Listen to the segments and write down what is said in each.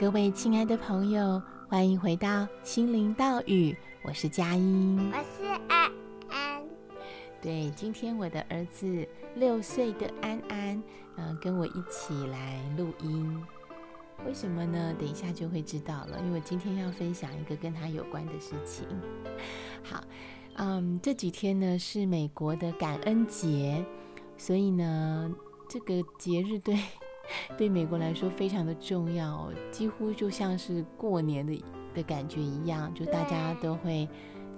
各位亲爱的朋友，欢迎回到心灵道语，我是佳音，我是安安。对，今天我的儿子六岁的安安，嗯、呃，跟我一起来录音。为什么呢？等一下就会知道了，因为今天要分享一个跟他有关的事情。好，嗯，这几天呢是美国的感恩节，所以呢，这个节日对对美国来说非常的重要，几乎就像是过年的的感觉一样，就大家都会，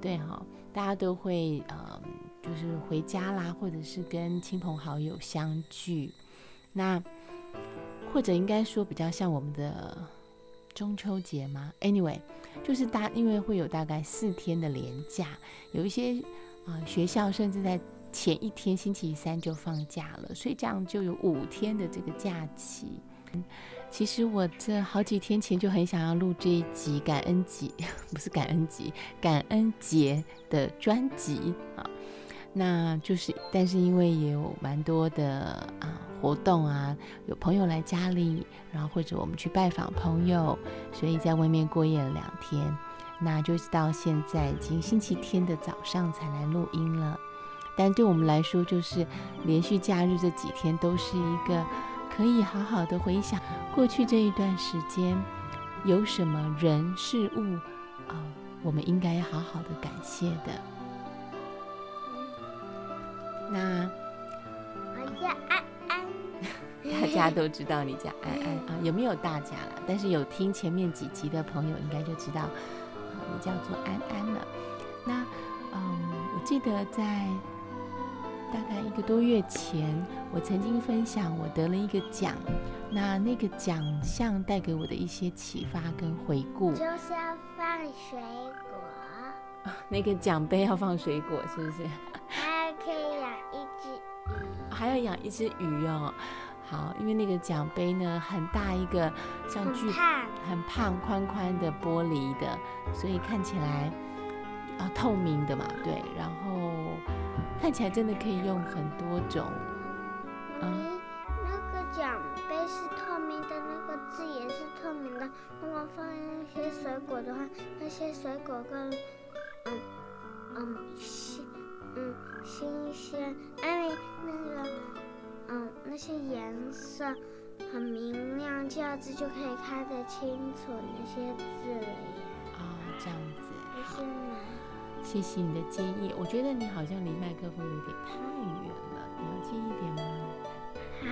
对哈，大家都会，嗯，就是回家啦，或者是跟亲朋好友相聚，那。或者应该说比较像我们的中秋节吗？Anyway，就是大因为会有大概四天的连假，有一些啊、呃、学校甚至在前一天星期三就放假了，所以这样就有五天的这个假期。其实我这好几天前就很想要录这一集感恩节，不是感恩节，感恩节的专辑啊。那就是，但是因为也有蛮多的啊活动啊，有朋友来家里，然后或者我们去拜访朋友，所以在外面过夜了两天，那就是到现在已经星期天的早上才来录音了。但对我们来说，就是连续假日这几天都是一个可以好好的回想过去这一段时间有什么人事物啊，我们应该要好好的感谢的。那我叫安安，大家都知道你叫安安 啊，有没有大家了？但是有听前面几集的朋友应该就知道，啊，你叫做安安了。那嗯，我记得在大概一个多月前，我曾经分享我得了一个奖，那那个奖项带给我的一些启发跟回顾，就是要放水果。啊，那个奖杯要放水果，是不是？还可以养一只鱼，还要养一只鱼哦。好，因为那个奖杯呢，很大一个，像巨很胖宽宽的玻璃的，所以看起来啊透明的嘛，对。然后看起来真的可以用很多种。嗯，那个奖杯是透明的，那个字也是透明的。如果放那些水果的话，那些水果更嗯嗯新嗯，新鲜，因为那个，嗯，那些颜色很明亮，这样子就可以看得清楚那些字了呀。哦，这样子。不是吗？谢谢你的建议。我觉得你好像离麦克风有点太远了，你要近一点吗？好。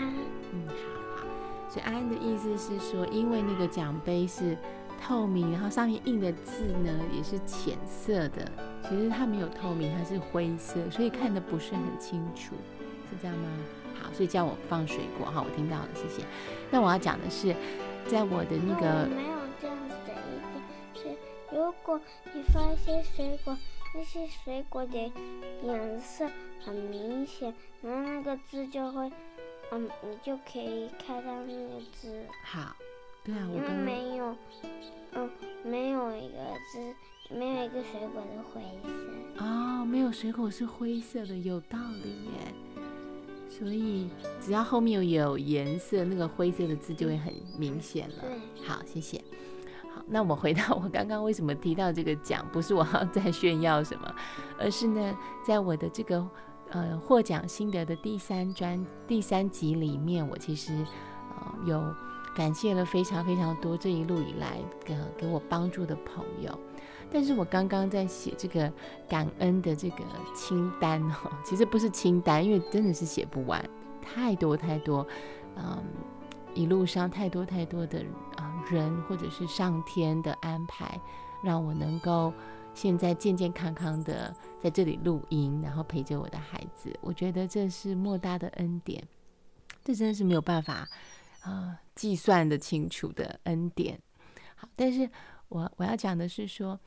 嗯，好好。所以安安的意思是说，因为那个奖杯是透明，然后上面印的字呢也是浅色的。其实它没有透明，它是灰色，所以看的不是很清楚，是这样吗？好，所以叫我放水果哈，我听到了，谢谢。那我要讲的是，在我的那个没有这样子的意思，是如果你放一些水果，那些水果的颜色很明显，然后那个字就会，嗯，你就可以看到那个字。好，对啊，我刚刚没有，嗯，没有一个字。没有一个水果是灰色哦，没有水果是灰色的，有道理耶。所以只要后面有有颜色，那个灰色的字就会很明显了。对，好，谢谢。那我回到我刚刚为什么提到这个奖，不是我要再炫耀什么，而是呢，在我的这个呃获奖心得的第三专第三集里面，我其实呃有感谢了非常非常多这一路以来给给我帮助的朋友。但是我刚刚在写这个感恩的这个清单哦，其实不是清单，因为真的是写不完，太多太多，嗯，一路上太多太多的啊人或者是上天的安排，让我能够现在健健康康的在这里录音，然后陪着我的孩子，我觉得这是莫大的恩典，这真的是没有办法啊计算的清楚的恩典。好，但是我我要讲的是说。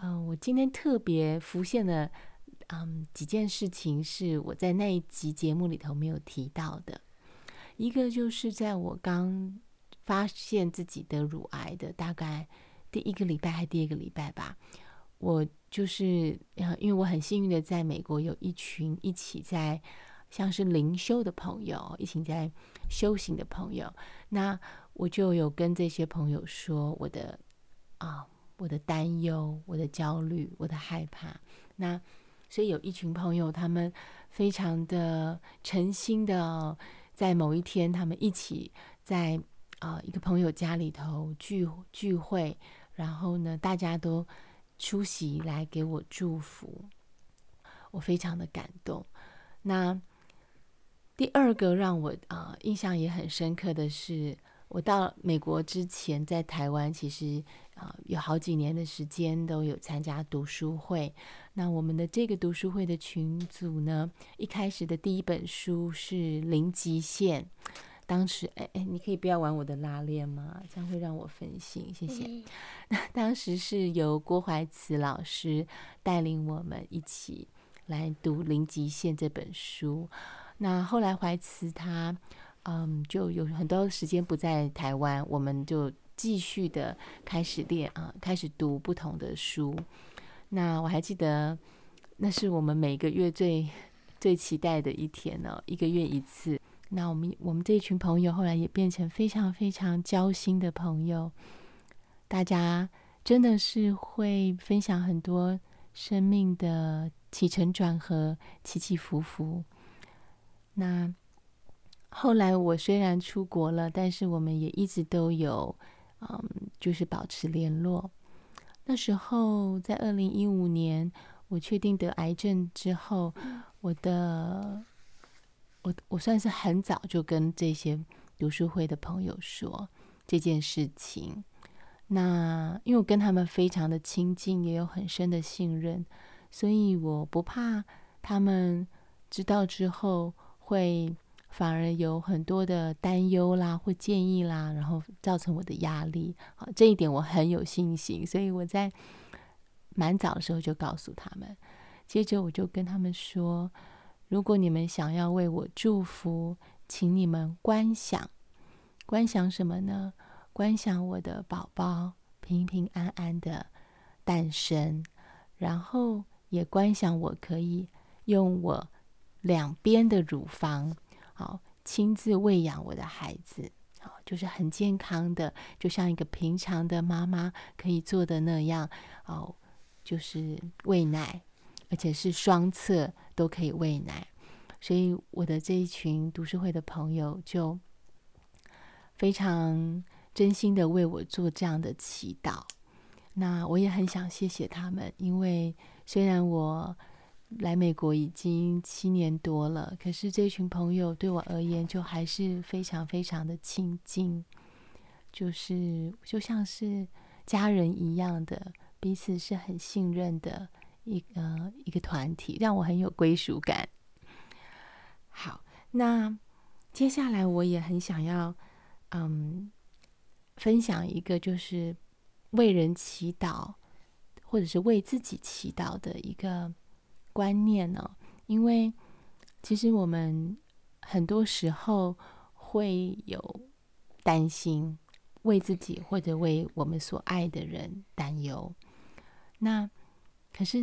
嗯、呃，我今天特别浮现了，嗯，几件事情是我在那一集节目里头没有提到的。一个就是在我刚发现自己得乳癌的大概第一个礼拜还第二个礼拜吧，我就是，因为我很幸运的在美国有一群一起在像是灵修的朋友，一起在修行的朋友，那。我就有跟这些朋友说我的啊，我的担忧、我的焦虑、我的害怕。那所以有一群朋友，他们非常的诚心的，在某一天，他们一起在啊一个朋友家里头聚聚会，然后呢，大家都出席来给我祝福，我非常的感动。那第二个让我啊印象也很深刻的是，我到美国之前，在台湾其实啊有好几年的时间都有参加读书会。那我们的这个读书会的群组呢，一开始的第一本书是《零极限》。当时，哎哎，你可以不要玩我的拉链吗？这样会让我分心，谢谢。那当时是由郭怀慈老师带领我们一起来读《零极限》这本书。那后来怀慈他，嗯，就有很多时间不在台湾，我们就继续的开始练啊，开始读不同的书。那我还记得，那是我们每个月最最期待的一天呢，一个月一次。那我们我们这一群朋友后来也变成非常非常交心的朋友，大家真的是会分享很多生命的起承转合、起起伏伏。那后来我虽然出国了，但是我们也一直都有，嗯，就是保持联络。那时候，在二零一五年，我确定得癌症之后，我的我我算是很早就跟这些读书会的朋友说这件事情。那因为我跟他们非常的亲近，也有很深的信任，所以我不怕他们知道之后会。反而有很多的担忧啦，或建议啦，然后造成我的压力。好，这一点我很有信心，所以我在蛮早的时候就告诉他们。接着我就跟他们说：如果你们想要为我祝福，请你们观想，观想什么呢？观想我的宝宝平平安安的诞生，然后也观想我可以用我两边的乳房。好，亲自喂养我的孩子，好，就是很健康的，就像一个平常的妈妈可以做的那样，哦，就是喂奶，而且是双侧都可以喂奶，所以我的这一群读书会的朋友就非常真心的为我做这样的祈祷，那我也很想谢谢他们，因为虽然我。来美国已经七年多了，可是这群朋友对我而言就还是非常非常的亲近，就是就像是家人一样的，彼此是很信任的一个一个团体，让我很有归属感。好，那接下来我也很想要，嗯，分享一个就是为人祈祷，或者是为自己祈祷的一个。观念呢？因为其实我们很多时候会有担心，为自己或者为我们所爱的人担忧。那可是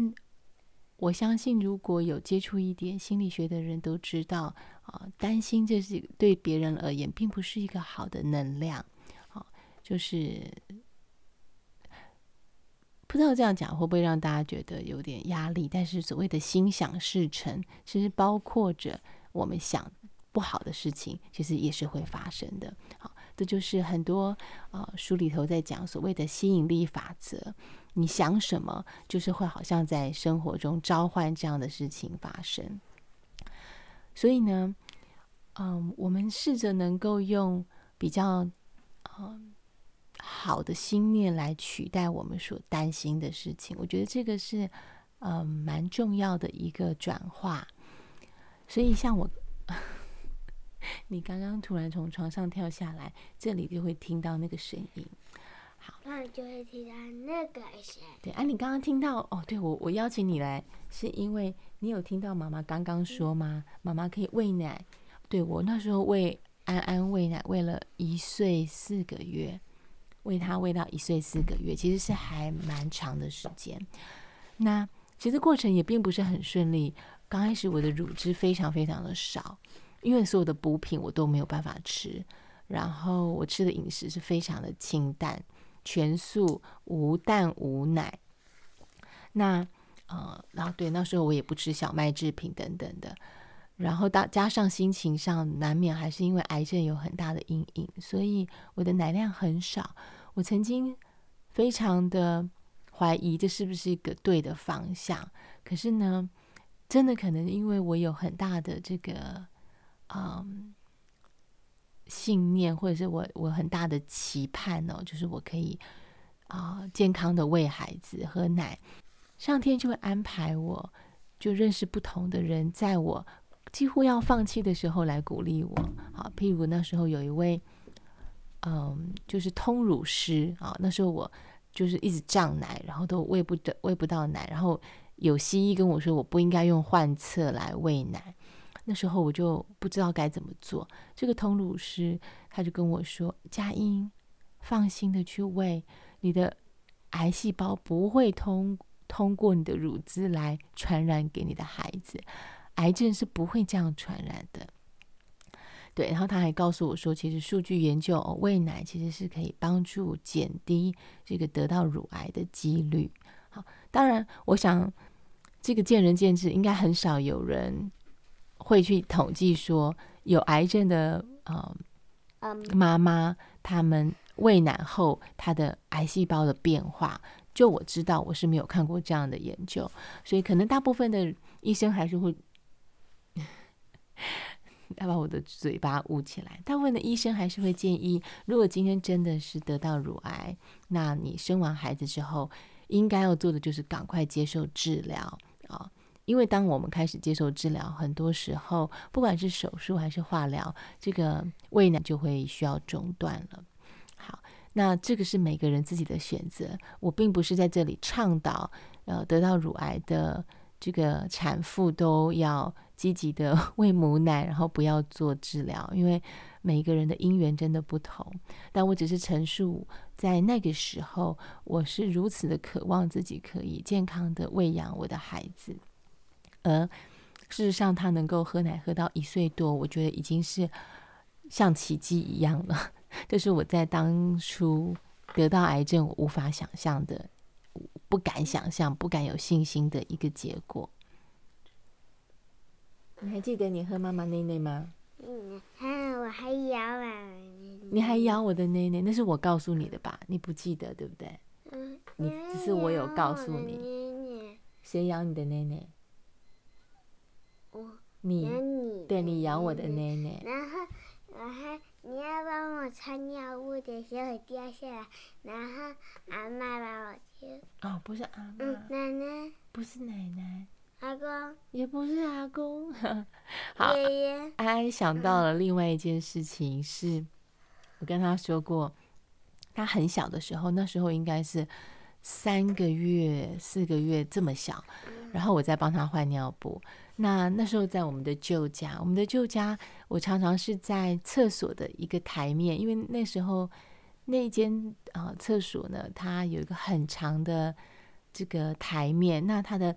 我相信，如果有接触一点心理学的人都知道啊，担心这是对别人而言并不是一个好的能量。啊，就是。不知道这样讲会不会让大家觉得有点压力？但是所谓的心想事成，其实包括着我们想不好的事情，其实也是会发生的。好，这就是很多呃书里头在讲所谓的吸引力法则。你想什么，就是会好像在生活中召唤这样的事情发生。所以呢，嗯，我们试着能够用比较嗯。好的心念来取代我们所担心的事情，我觉得这个是嗯蛮重要的一个转化。所以像我，你刚刚突然从床上跳下来，这里就会听到那个声音。好，那你就会听到那个声音。对，啊，你刚刚听到哦，对，我我邀请你来，是因为你有听到妈妈刚刚说吗？妈妈可以喂奶。对，我那时候喂安安喂奶，喂了一岁四个月。喂他喂到一岁四个月，其实是还蛮长的时间。那其实过程也并不是很顺利。刚开始我的乳汁非常非常的少，因为所有的补品我都没有办法吃。然后我吃的饮食是非常的清淡，全素，无蛋无奶。那呃，然后对，那时候我也不吃小麦制品等等的。然后到加上心情上，难免还是因为癌症有很大的阴影，所以我的奶量很少。我曾经非常的怀疑这是不是一个对的方向，可是呢，真的可能因为我有很大的这个嗯信念，或者是我我很大的期盼哦，就是我可以啊、健康的喂孩子喝奶，上天就会安排我，就认识不同的人，在我。几乎要放弃的时候来鼓励我，好，譬如那时候有一位，嗯，就是通乳师啊，那时候我就是一直胀奶，然后都喂不得，喂不到奶，然后有西医跟我说我不应该用换侧来喂奶，那时候我就不知道该怎么做。这个通乳师他就跟我说：“佳音，放心的去喂，你的癌细胞不会通通过你的乳汁来传染给你的孩子。”癌症是不会这样传染的，对。然后他还告诉我说，其实数据研究哦，喂奶其实是可以帮助减低这个得到乳癌的几率。好，当然，我想这个见仁见智，应该很少有人会去统计说有癌症的呃妈妈，他们喂奶后她的癌细胞的变化。就我知道，我是没有看过这样的研究，所以可能大部分的医生还是会。要把我的嘴巴捂起来。大部分的医生还是会建议，如果今天真的是得到乳癌，那你生完孩子之后，应该要做的就是赶快接受治疗啊。因为当我们开始接受治疗，很多时候不管是手术还是化疗，这个喂奶就会需要中断了。好，那这个是每个人自己的选择。我并不是在这里倡导，呃，得到乳癌的这个产妇都要。积极的 喂母奶，然后不要做治疗，因为每一个人的因缘真的不同。但我只是陈述，在那个时候，我是如此的渴望自己可以健康的喂养我的孩子，而事实上他能够喝奶喝到一岁多，我觉得已经是像奇迹一样了。这是我在当初得到癌症，我无法想象的，不敢想象、不敢有信心的一个结果。你还记得你喝妈妈奶奶吗？嗯，我还咬啊。你还咬我的奶奶，那是我告诉你的吧？你不记得对不对？嗯。你只是我有告诉你。谁咬你的奶奶？我。你。对，你咬我的奶奶。然后我还你要帮我擦尿布的时候掉下来，然后阿妈帮我接。哦，不是阿妈。嗯，奶奶。不是奶奶。阿公也不是阿公，好，爷爷。安安想到了另外一件事情，是我跟他说过，他很小的时候，那时候应该是三个月、四个月这么小，然后我在帮他换尿布。那那时候在我们的旧家，我们的旧家，我常常是在厕所的一个台面，因为那时候那间啊、呃、厕所呢，它有一个很长的这个台面，那它的。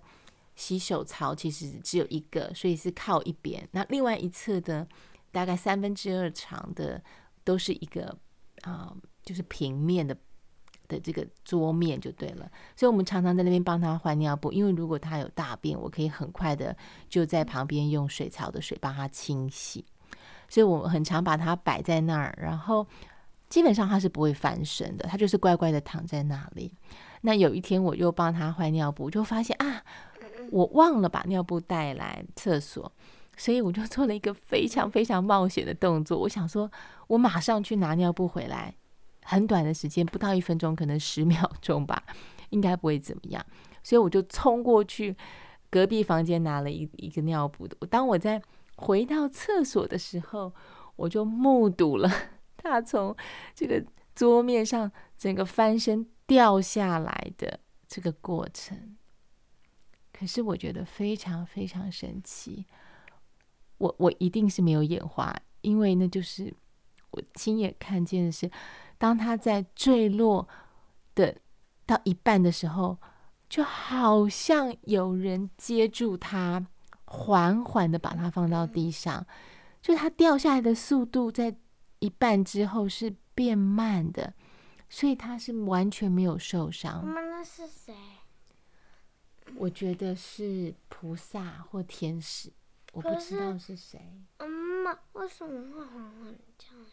洗手槽其实只有一个，所以是靠一边。那另外一侧的大概三分之二长的都是一个啊、就是平面的的这个桌面就对了。所以我们常常在那边帮他换尿布，因为如果他有大便，我可以很快的就在旁边用水槽的水帮他清洗。所以我很常把它摆在那儿，然后基本上他是不会翻身的，他就是乖乖的躺在那里。那有一天我又帮他换尿布，就发现啊。我忘了把尿布带来厕所，所以我就做了一个非常非常冒险的动作。我想说，我马上去拿尿布回来，很短的时间，不到一分钟，可能十秒钟吧，应该不会怎么样。所以我就冲过去隔壁房间拿了一一个尿布。当我在回到厕所的时候，我就目睹了 他从这个桌面上整个翻身掉下来的这个过程。可是我觉得非常非常神奇，我我一定是没有眼花，因为那就是我亲眼看见的是，当他在坠落的到一半的时候，就好像有人接住他，缓缓的把他放到地上，就他掉下来的速度在一半之后是变慢的，所以他是完全没有受伤。妈妈，那是谁？我觉得是菩萨或天使，我不知道是谁。妈妈，为什么会缓缓这样？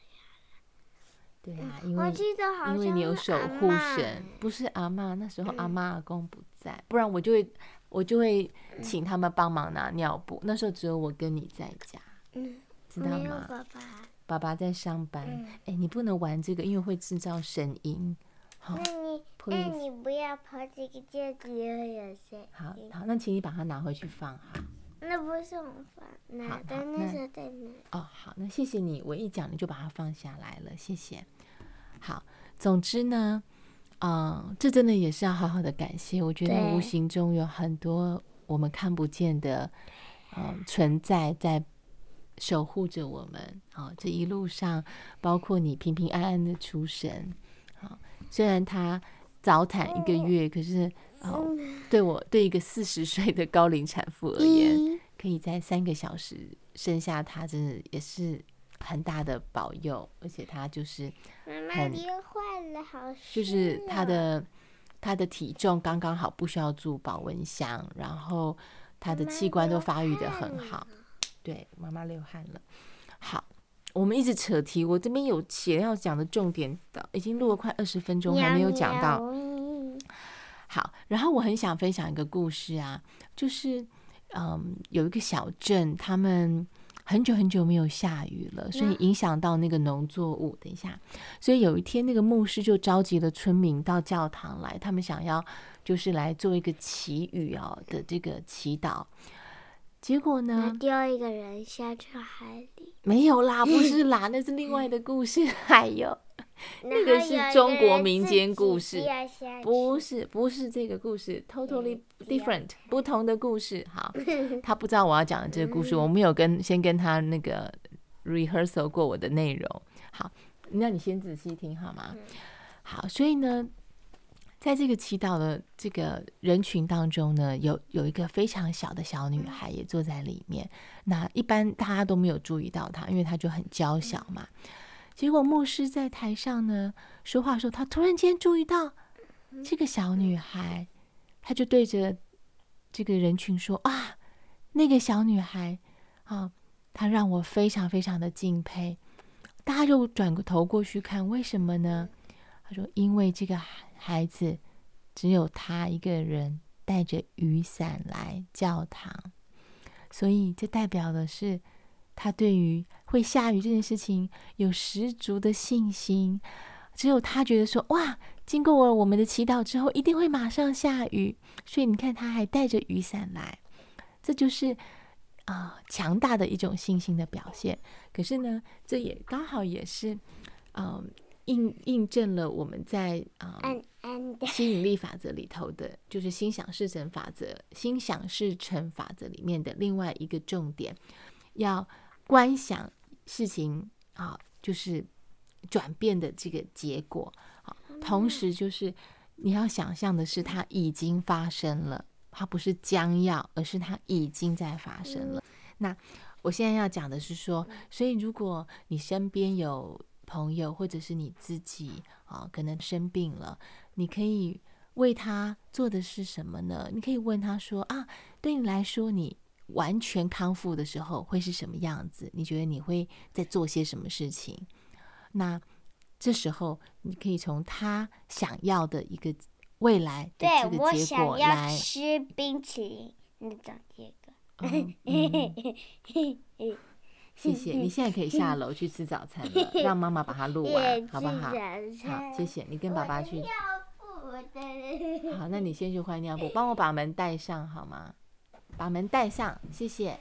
对啊，因为我记得好像因为你有守护神，不是阿妈，那时候阿妈阿公不在，嗯、不然我就会我就会请他们帮忙拿尿布。那时候只有我跟你在家，嗯，知道吗？爸爸，爸爸在上班。哎、嗯欸，你不能玩这个，因为会制造声音。好，那你那你不要跑这个戒指，会有声音。好好，那请你把它拿回去放好。那不是我放，那在那时候在那。哦，好，那谢谢你，我一讲你就把它放下来了，谢谢。好，总之呢，嗯，这真的也是要好好的感谢。我觉得无形中有很多我们看不见的，嗯，存在在守护着我们。啊，这一路上，包括你平平安安的出生，啊，虽然他早产一个月，可是哦，对我对一个四十岁的高龄产妇而言，可以在三个小时生下她，真的也是。很大的保佑，而且她就是很，就是她的她的体重刚刚好，不需要住保温箱，然后她的器官都发育的很好。对，妈妈流汗了。好，我们一直扯题，我这边有写要讲的重点的，已经录了快二十分钟，还没有讲到。好，然后我很想分享一个故事啊，就是嗯，有一个小镇，他们。很久很久没有下雨了，所以影响到那个农作物。等一下，所以有一天，那个牧师就召集了村民到教堂来，他们想要就是来做一个祈雨哦的这个祈祷。结果呢，丢一个人下去海里？没有啦，不是啦，那是另外的故事。还有。那个是中国民间故事，不是不是这个故事，totally different，不同的故事。好，他不知道我要讲的这个故事，我没有跟先跟他那个 rehearsal 过我的内容。好，那你先仔细听好吗？好，所以呢，在这个祈祷的这个人群当中呢，有有一个非常小的小女孩也坐在里面。那一般大家都没有注意到她，因为她就很娇小嘛。结果牧师在台上呢说话的时候，他突然间注意到这个小女孩，他就对着这个人群说：“啊，那个小女孩啊，她让我非常非常的敬佩。”大家就转过头过去看，为什么呢？他说：“因为这个孩子只有他一个人带着雨伞来教堂，所以这代表的是。”他对于会下雨这件事情有十足的信心，只有他觉得说：“哇，经过了我们的祈祷之后，一定会马上下雨。”所以你看，他还带着雨伞来，这就是啊、呃、强大的一种信心的表现。可是呢，这也刚好也是嗯、呃、印印证了我们在啊、呃、吸引力法则里头的，就是心想事成法则、心想事成法则里面的另外一个重点，要。观想事情啊，就是转变的这个结果好，同时就是你要想象的是它已经发生了，它不是将要，而是它已经在发生了。那我现在要讲的是说，所以如果你身边有朋友或者是你自己啊，可能生病了，你可以为他做的是什么呢？你可以问他说啊，对你来说你。完全康复的时候会是什么样子？你觉得你会在做些什么事情？那这时候你可以从他想要的一个未来的这个结果来吃冰淇淋。你讲这个，嗯嗯、谢谢。你现在可以下楼去吃早餐了，让妈妈把它录完，好不好？好，谢谢你跟爸爸去。好，那你先去换尿布，帮我把门带上好吗？把门带上，谢谢。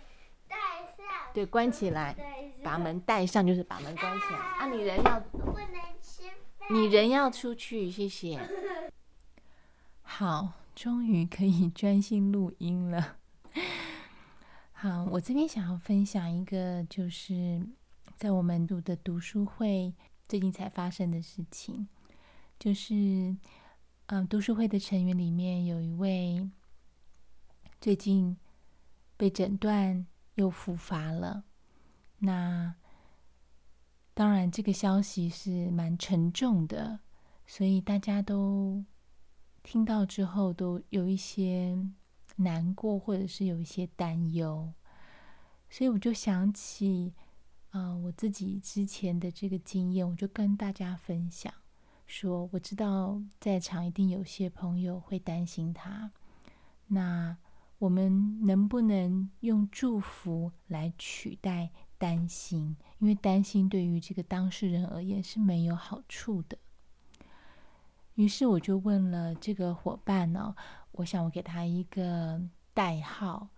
带上。对，关起来。把门带上就是把门关起来。啊，你人要不能吃饭。你人要出去，谢谢。好，终于可以专心录音了。好，我这边想要分享一个，就是在我们读的读书会最近才发生的事情，就是，嗯、呃，读书会的成员里面有一位最近。被诊断又复发了，那当然，这个消息是蛮沉重的，所以大家都听到之后都有一些难过，或者是有一些担忧。所以我就想起，啊、我自己之前的这个经验，我就跟大家分享，说我知道在场一定有些朋友会担心他，那我们能不能用祝福来取代担心？因为担心对于这个当事人而言是没有好处的。于是我就问了这个伙伴呢、哦，我想我给他一个代号，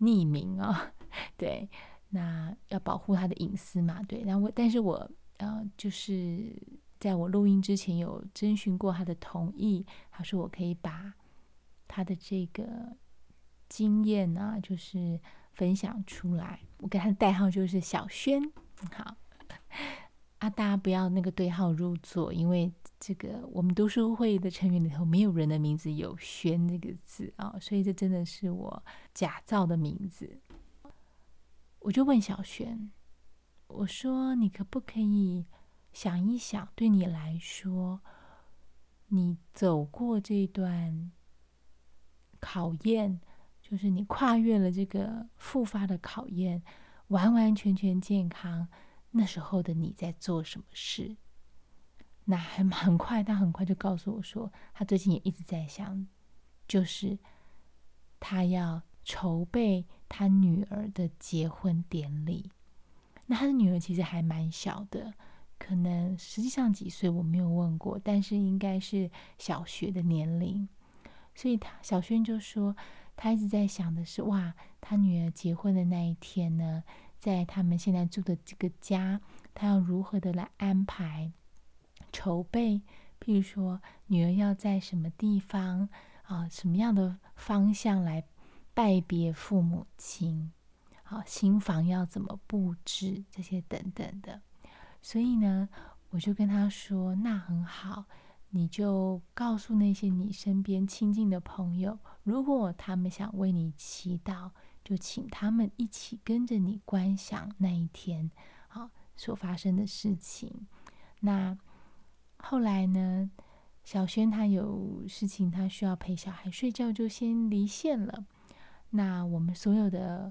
匿名啊、哦。对，那要保护他的隐私嘛？对，然后我，但是我呃，就是在我录音之前有征询过他的同意，他说我可以把他的这个经验呢，就是分享出来。我给他的代号就是小轩，好啊，大家不要那个对号入座，因为这个我们读书会的成员里头没有人的名字有“轩”这个字啊，所以这真的是我假造的名字。我就问小轩，我说：“你可不可以想一想，对你来说，你走过这段考验，就是你跨越了这个复发的考验，完完全全健康，那时候的你在做什么事？”那很很快，他很快就告诉我说，他最近也一直在想，就是他要筹备。他女儿的结婚典礼，那他的女儿其实还蛮小的，可能实际上几岁我没有问过，但是应该是小学的年龄。所以他小轩就说，他一直在想的是，哇，他女儿结婚的那一天呢，在他们现在住的这个家，他要如何的来安排筹备？譬如说，女儿要在什么地方啊，什么样的方向来？拜别父母亲，好，新房要怎么布置，这些等等的。所以呢，我就跟他说：“那很好，你就告诉那些你身边亲近的朋友，如果他们想为你祈祷，就请他们一起跟着你观想那一天好所发生的事情。”那后来呢，小轩他有事情，他需要陪小孩睡觉，就先离线了。那我们所有的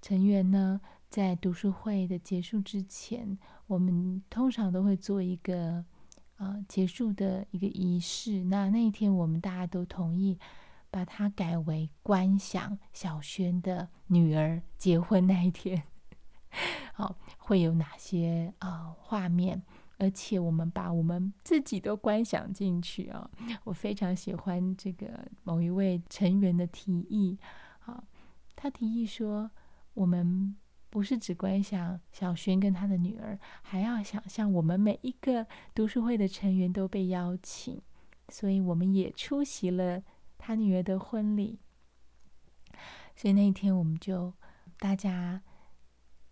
成员呢，在读书会的结束之前，我们通常都会做一个呃结束的一个仪式。那那一天，我们大家都同意把它改为观想小轩的女儿结婚那一天，好，会有哪些呃画面？而且我们把我们自己都观想进去啊！我非常喜欢这个某一位成员的提议。好，他提议说，我们不是只观想小轩跟他的女儿，还要想象我们每一个读书会的成员都被邀请，所以我们也出席了他女儿的婚礼。所以那一天，我们就大家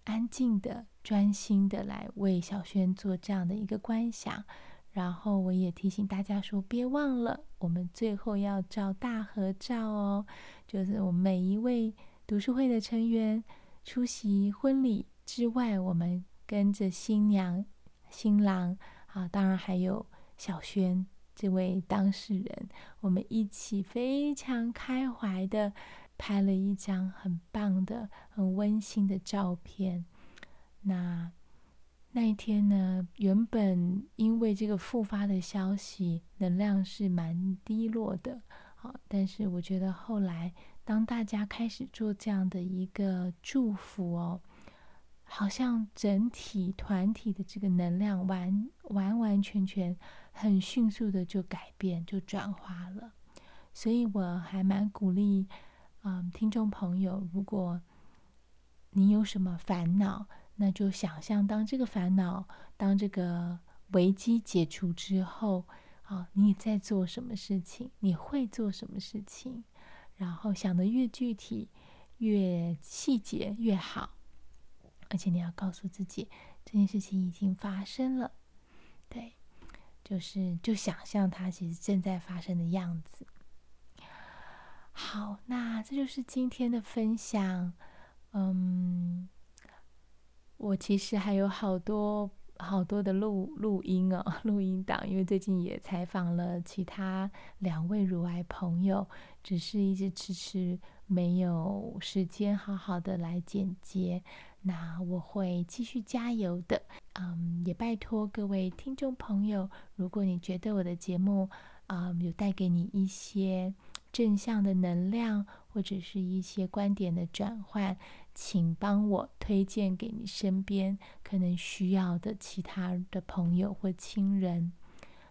安静的、专心的来为小轩做这样的一个观想。然后我也提醒大家说，别忘了，我们最后要照大合照哦。就是我们每一位读书会的成员出席婚礼之外，我们跟着新娘、新郎啊，当然还有小轩这位当事人，我们一起非常开怀的拍了一张很棒的、很温馨的照片。那。那一天呢，原本因为这个复发的消息，能量是蛮低落的，好，但是我觉得后来，当大家开始做这样的一个祝福哦，好像整体团体的这个能量完完完全全很迅速的就改变，就转化了，所以我还蛮鼓励，嗯，听众朋友，如果你有什么烦恼，那就想象，当这个烦恼、当这个危机解除之后，啊，你在做什么事情？你会做什么事情？然后想得越具体、越细节越好。而且你要告诉自己，这件事情已经发生了。对，就是就想象它其实正在发生的样子。好，那这就是今天的分享。嗯。我其实还有好多好多的录录音哦，录音档，因为最近也采访了其他两位乳癌朋友，只是一直迟迟没有时间好好的来剪接。那我会继续加油的，嗯，也拜托各位听众朋友，如果你觉得我的节目啊、有带给你一些正向的能量，或者是一些观点的转换，请帮我推荐给你身边可能需要的其他的朋友或亲人。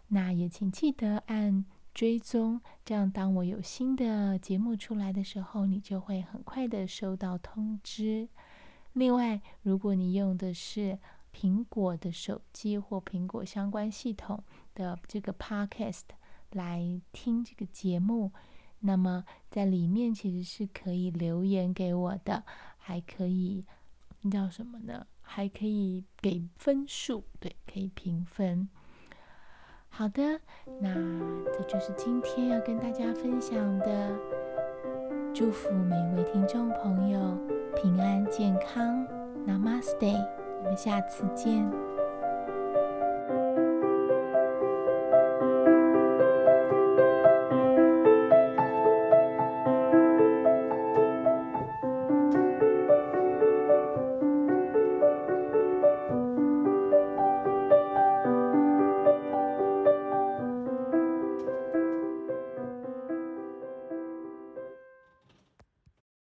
那也请记得按追踪，这样当我有新的节目出来的时候，你就会很快的收到通知。另外，如果你用的是苹果的手机或苹果相关系统的这个 Podcast 来听这个节目，那么在里面其实是可以留言给我的，还可以那叫什么呢？还可以给分数，对，可以评分。好的，那这就是今天要跟大家分享的，祝福每一位听众朋友。平安健康，Namaste，我们下次见。